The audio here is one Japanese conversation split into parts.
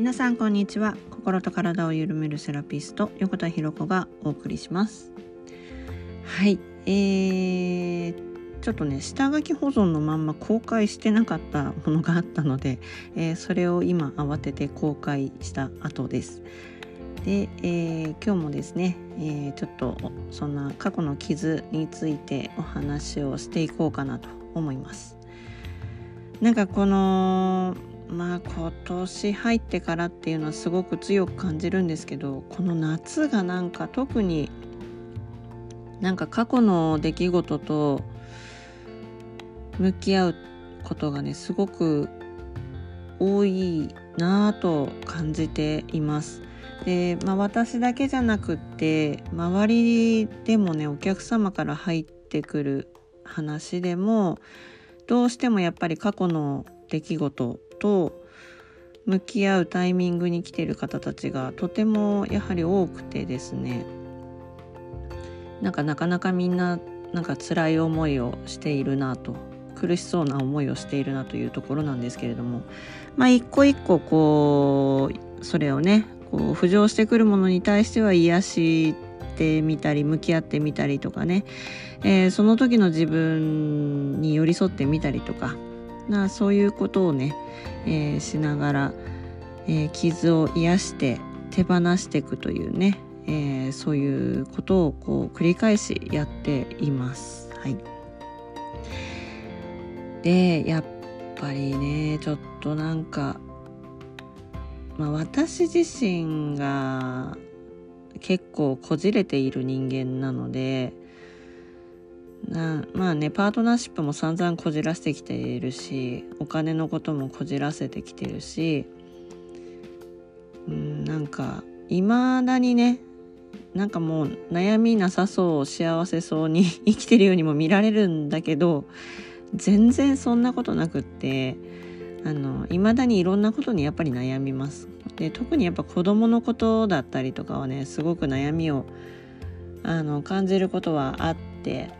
皆さんこんにちは。心と体を緩めるセラピスト横田博子がお送りします。はい。えー、ちょっとね下書き保存のまんま公開してなかったものがあったので、えー、それを今慌てて公開した後です。で、えー、今日もですね、えー、ちょっとそんな過去の傷についてお話をしていこうかなと思います。なんかこのまあ今年入ってからっていうのはすごく強く感じるんですけどこの夏がなんか特になんか過去の出来事と向き合うことがねすごく多いなぁと感じています。で、まあ、私だけじゃなくって周りでもねお客様から入ってくる話でもどうしてもやっぱり過去の出来事と向き合うタイミングに来てる方たちがとてもやはり多くてですね。なんかなかなかみんななんか辛い思いをしているなと苦しそうな思いをしているなというところなんですけれども。まあ一個一個こうそれをねこう浮上してくるものに対しては癒してみたり向き合ってみたりとかね、えー、その時の自分に寄り添ってみたりとかなそういうことをね、えー、しながら、えー、傷を癒して手放していくというね、えー、そういうことをこう繰り返しやっています。はい、でやっぱりねちょっとなんか、まあ、私自身が結構こじれている人間なのでなまあねパートナーシップも散々こじらせてきているしお金のこともこじらせてきてるしうんなんかいまだにねなんかもう悩みなさそう幸せそうに 生きてるようにも見られるんだけど全然そんなことなくってあの未だにいろんなことにやっぱり悩みます。で特にやっぱ子供のことだったりとかはねすごく悩みをあの感じることはあって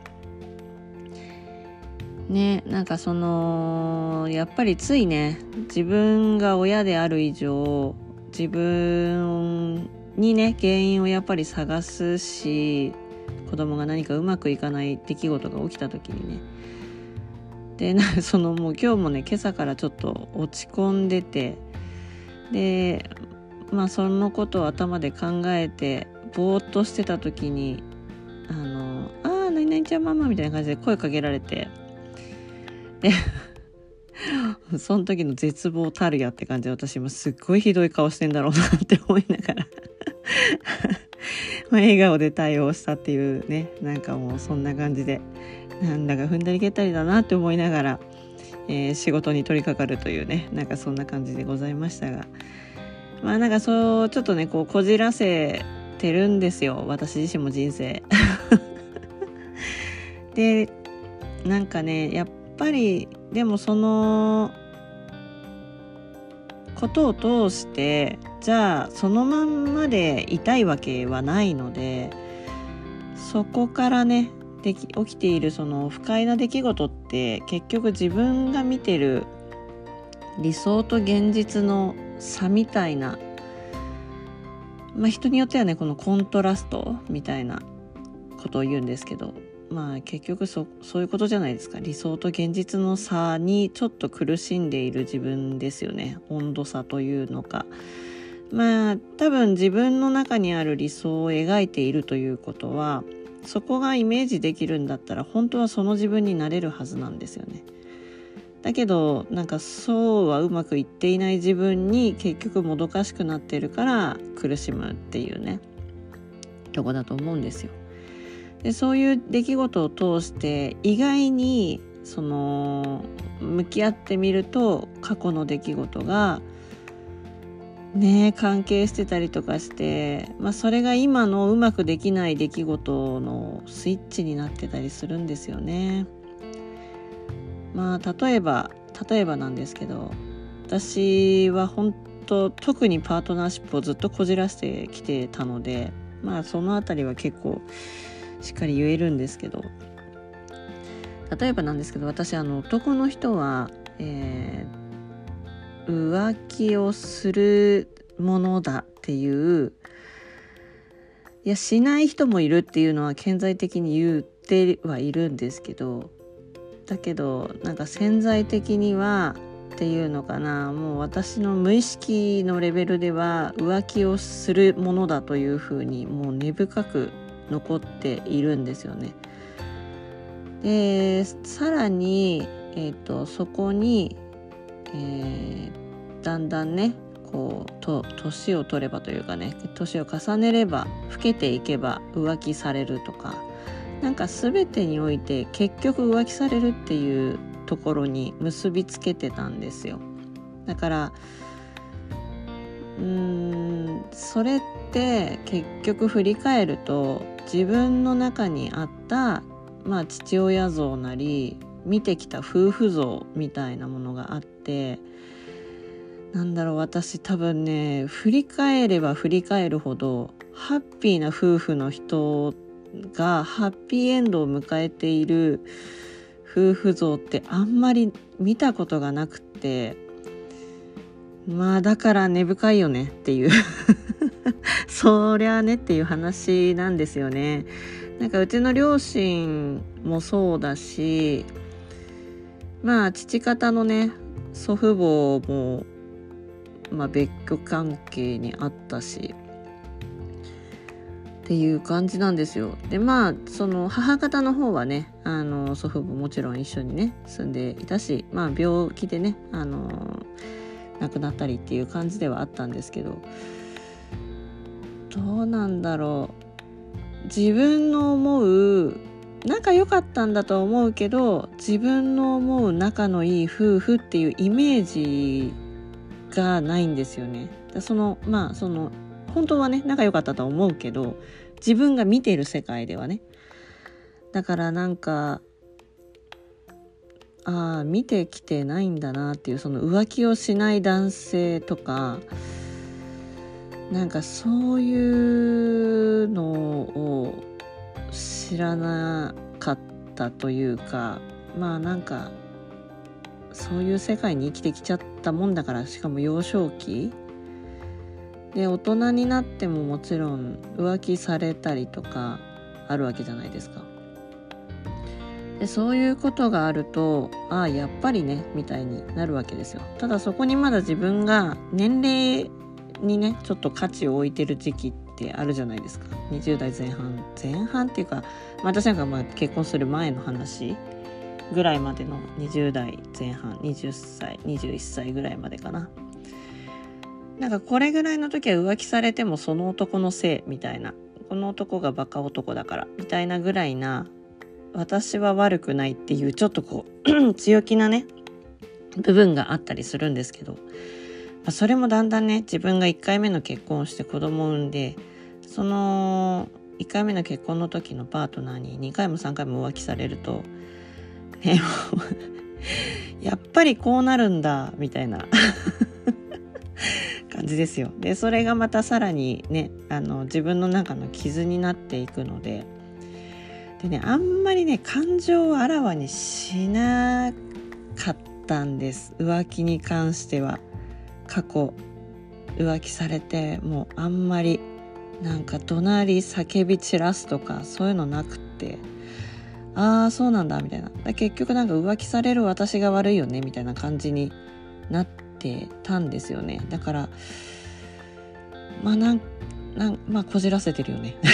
ねなんかそのやっぱりついね自分が親である以上自分にね原因をやっぱり探すし子供が何かうまくいかない出来事が起きた時にね。でなそのもう今日もね今朝からちょっと落ち込んでてでまあそのことを頭で考えてぼーっとしてた時に「あのああ何々ちゃんママ」みたいな感じで声かけられて。で その時の絶望たるやって感じで私もすっごいひどい顔してんだろうなって思いながら。ま 笑顔で対応したっていうねなんかもうそんな感じで。なんだか踏んだり蹴ったりだなって思いながら、えー、仕事に取り掛かるというねなんかそんな感じでございましたが。まあなんかそうちょっとねこうこじらせてるんですよ。私自身も人生。でなんかねやっぱりでもそのことを通してじゃあそのまんまでいたいわけはないのでそこからねでき起きているその不快な出来事って結局自分が見てる理想と現実の差みたいなまあ人によってはねこのコントラストみたいなことを言うんですけどまあ結局そそういうことじゃないですか。理想と現実の差にちょっと苦しんでいる自分ですよね。温度差というのか。まあ多分自分の中にある理想を描いているということはそこがイメージできるんだったら本当はその自分になれるはずなんですよね。だけどなんかそうはうまくいっていない自分に結局もどかしくなってるから苦しむっていうね。とこだと思うんですよ。でそういう出来事を通して意外にその向き合ってみると過去の出来事がね関係してたりとかして、まあ、それが今のうまくできない出来事のスイッチになってたりするんですよね。まあ例えば例えばなんですけど私は本当特にパートナーシップをずっとこじらせてきてたのでまあその辺りは結構しっかり言えるんですけど。例えばなんですけど私あの男の人は、えー、浮気をするものだっていういやしない人もいるっていうのは顕在的に言ってはいるんですけどだけどなんか潜在的にはっていうのかなもう私の無意識のレベルでは浮気をするものだというふうにもう根深く残っているんですよね。でさらに、えーと、そこに、えー、だんだんねこうと年を取ればというかね年を重ねれば老けていけば浮気されるとかなんか全てにおいて結局浮気されるっていうところに結びつけてたんですよだからうーんそれって結局振り返ると自分の中にあったまあ父親像なり見てきた夫婦像みたいなものがあってなんだろう私多分ね振り返れば振り返るほどハッピーな夫婦の人がハッピーエンドを迎えている夫婦像ってあんまり見たことがなくってまあだから根深いよねっていう。そりゃねっていう話なんですよね。なんかうちの両親もそうだしまあ父方のね祖父母もまあ、別居関係にあったしっていう感じなんですよ。でまあその母方の方はねあの祖父母もちろん一緒にね住んでいたしまあ病気でねあの亡くなったりっていう感じではあったんですけどどうなんだろう自分の思う仲良かったんだと思うけど自分の思う仲のいい夫婦っていうイメージがないんですよね。そのまあその本当はね仲良かったと思うけど自分が見てる世界ではねだからなんかああ見てきてないんだなっていうその浮気をしない男性とかなんかそういうのを知らなかったというかまあなんかそういう世界に生きてきちゃったもんだからしかも幼少期で大人になってももちろん浮気されたりとかあるわけじゃないですか。でそういうことがあるとああやっぱりねみたいになるわけですよ。ただそこにまだ自分が年齢にねちょっと価値を置いてる時期ってあるじゃないですか。20代前半。前半っていうか私なんかまあ結婚する前の話ぐらいまでの20代前半20歳21歳ぐらいまでかな。なんかこれぐらいの時は浮気されてもその男のせいみたいな。この男がバカ男だからみたいなぐらいな私は悪くないっていうちょっとこう 強気なね部分があったりするんですけど、ま、それもだんだんね自分が1回目の結婚をして子供を産んでその1回目の結婚の時のパートナーに2回も3回も浮気されるとね、やっぱりこうなるんだ、みたいな 感じですよ。で、それがまたさらにね、あの、自分の中の傷になっていくので、でね、あんまりね、感情をあらわにしなかったんです。浮気に関しては。過去、浮気されて、もうあんまり、なんか怒鳴り叫び散らすとか、そういうのなくって、ああそうなんだみたいな。結局なんか浮気される私が悪いよねみたいな感じになってたんですよね。だからまあなんなんまあこじらせてるよね。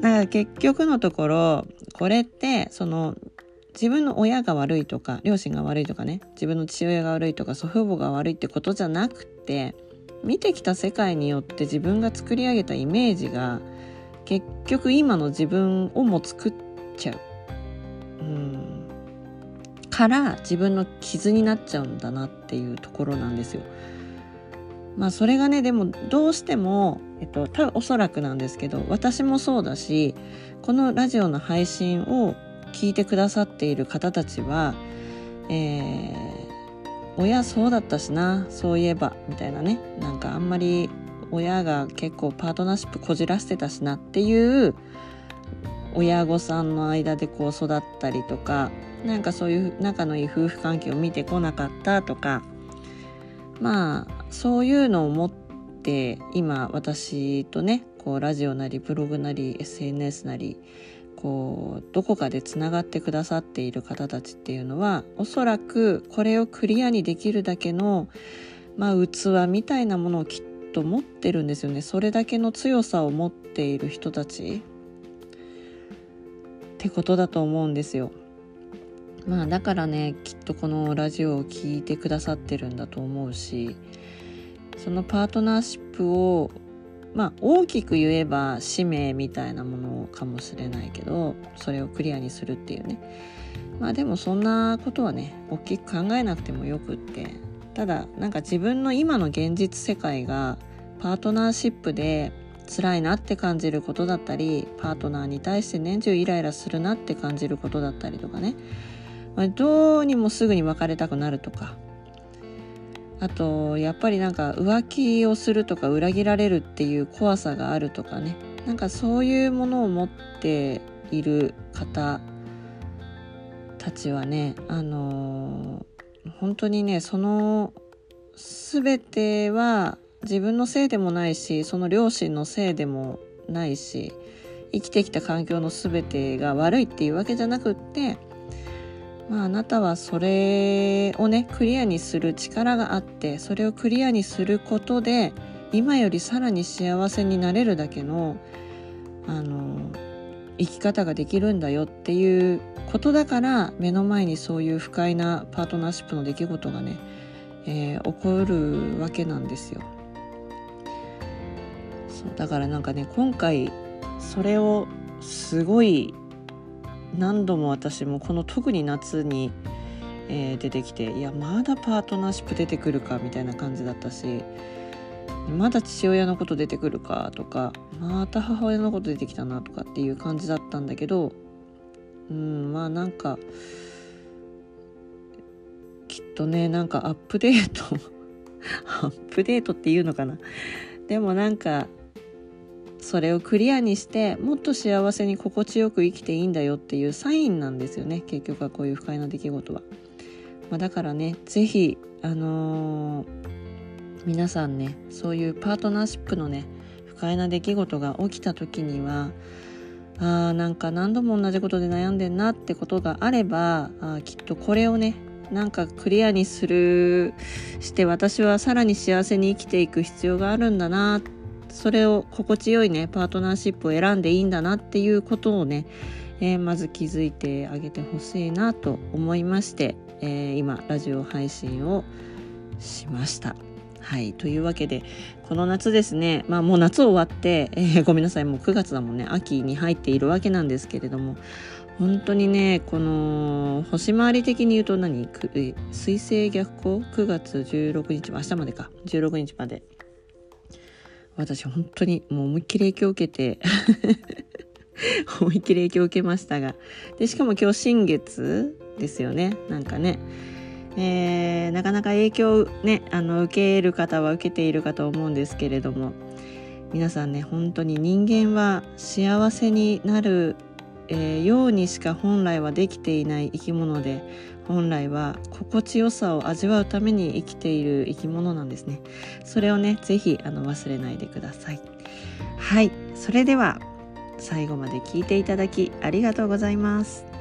だから結局のところこれってその自分の親が悪いとか両親が悪いとかね自分の父親が悪いとか祖父母が悪いってことじゃなくて見てきた世界によって自分が作り上げたイメージが結局今の自分をも作っちゃう。うんから自分の傷になっちゃうんだなっていうところなんですよ。まあそれがねでもどうしても、えっと、多分おそらくなんですけど私もそうだしこのラジオの配信を聞いてくださっている方たちは、えー、親そうだったしなそういえばみたいなね。なんかあんまり親が結構パートナーシップこじらせてたしなっていう親御さんの間でこう育ったりとかなんかそういう仲のいい夫婦関係を見てこなかったとかまあそういうのを持って今私とねこうラジオなりブログなり SNS なりこうどこかでつながってくださっている方たちっていうのはおそらくこれをクリアにできるだけの、まあ、器みたいなものをきっと持ってるんですよねそれだけの強さを持っている人たちってことだと思うんですよ。まあだからねきっとこのラジオを聴いてくださってるんだと思うしそのパートナーシップをまあ大きく言えば使命みたいなものかもしれないけどそれをクリアにするっていうね。まあでもそんなことはね大きく考えなくてもよくって。ただなんか自分の今の現実世界がパートナーシップで辛いなって感じることだったりパートナーに対して年中イライラするなって感じることだったりとかね、まあ、どうにもすぐに別れたくなるとかあとやっぱりなんか浮気をするとか裏切られるっていう怖さがあるとかね。なんかそういうものを持っている方たちはねあのー、本当にねその全ては自分のせいでもないしその両親のせいでもないし生きてきた環境の全てが悪いっていうわけじゃなくってまあ、あなたはそれをねクリアにする力があってそれをクリアにすることで今よりさらに幸せになれるだけのあの生き方ができるんだよっていうことだから目の前にそういう不快なパートナーシップの出来事がね、えー、起こるわけなんですよ。そうだからなんかね今回それをすごい何度も私もこの特に夏に、えー、出てきていやまだパートナーシップ出てくるかみたいな感じだったしまだ父親のこと出てくるかとかまた母親のこと出てきたなとかっていう感じだったんだけどうんまあなんかきっとねなんかアップデートアップデートっていうのかな。でもなんかそれをクリアにしてもっと幸せに心地よく生きていいんだよっていうサインなんですよね結局はこういう不快な出来事は。まあ、だからね是非あのー、皆さんねそういうパートナーシップのね不快な出来事が起きた時にはあーなんか何度も同じことで悩んでんなってことがあればあきっとこれをねなんかクリアにするして私はさらに幸せに生きていく必要があるんだなってそれを心地よいねパートナーシップを選んでいいんだなっていうことをね、えー、まず気づいてあげてほしいなと思いまして、えー、今ラジオ配信をしました。はい。というわけで、この夏ですね、まあもう夏終わって、えー、ごめんなさい、もう9月だもんね、秋に入っているわけなんですけれども、本当にね、この星回り的に言うと何？水星逆行 ?9 月16日、明日までか、16日まで私本当にもう思いっきり影響を受けて 思いっきり影響を受けましたが。でしかも今日新月ですよね。なんかね、えー、なかなか影響ねあの受ける方は受けているかと思うんですけれども。皆さんね本当に人間は幸せになる、えー、ようにしか本来はできていない生き物で本来は心地よさを味わうために生きている生き物なんですね。それをね是非あの忘れないでください。はい。それでは最後まで聞いていただきありがとうございます。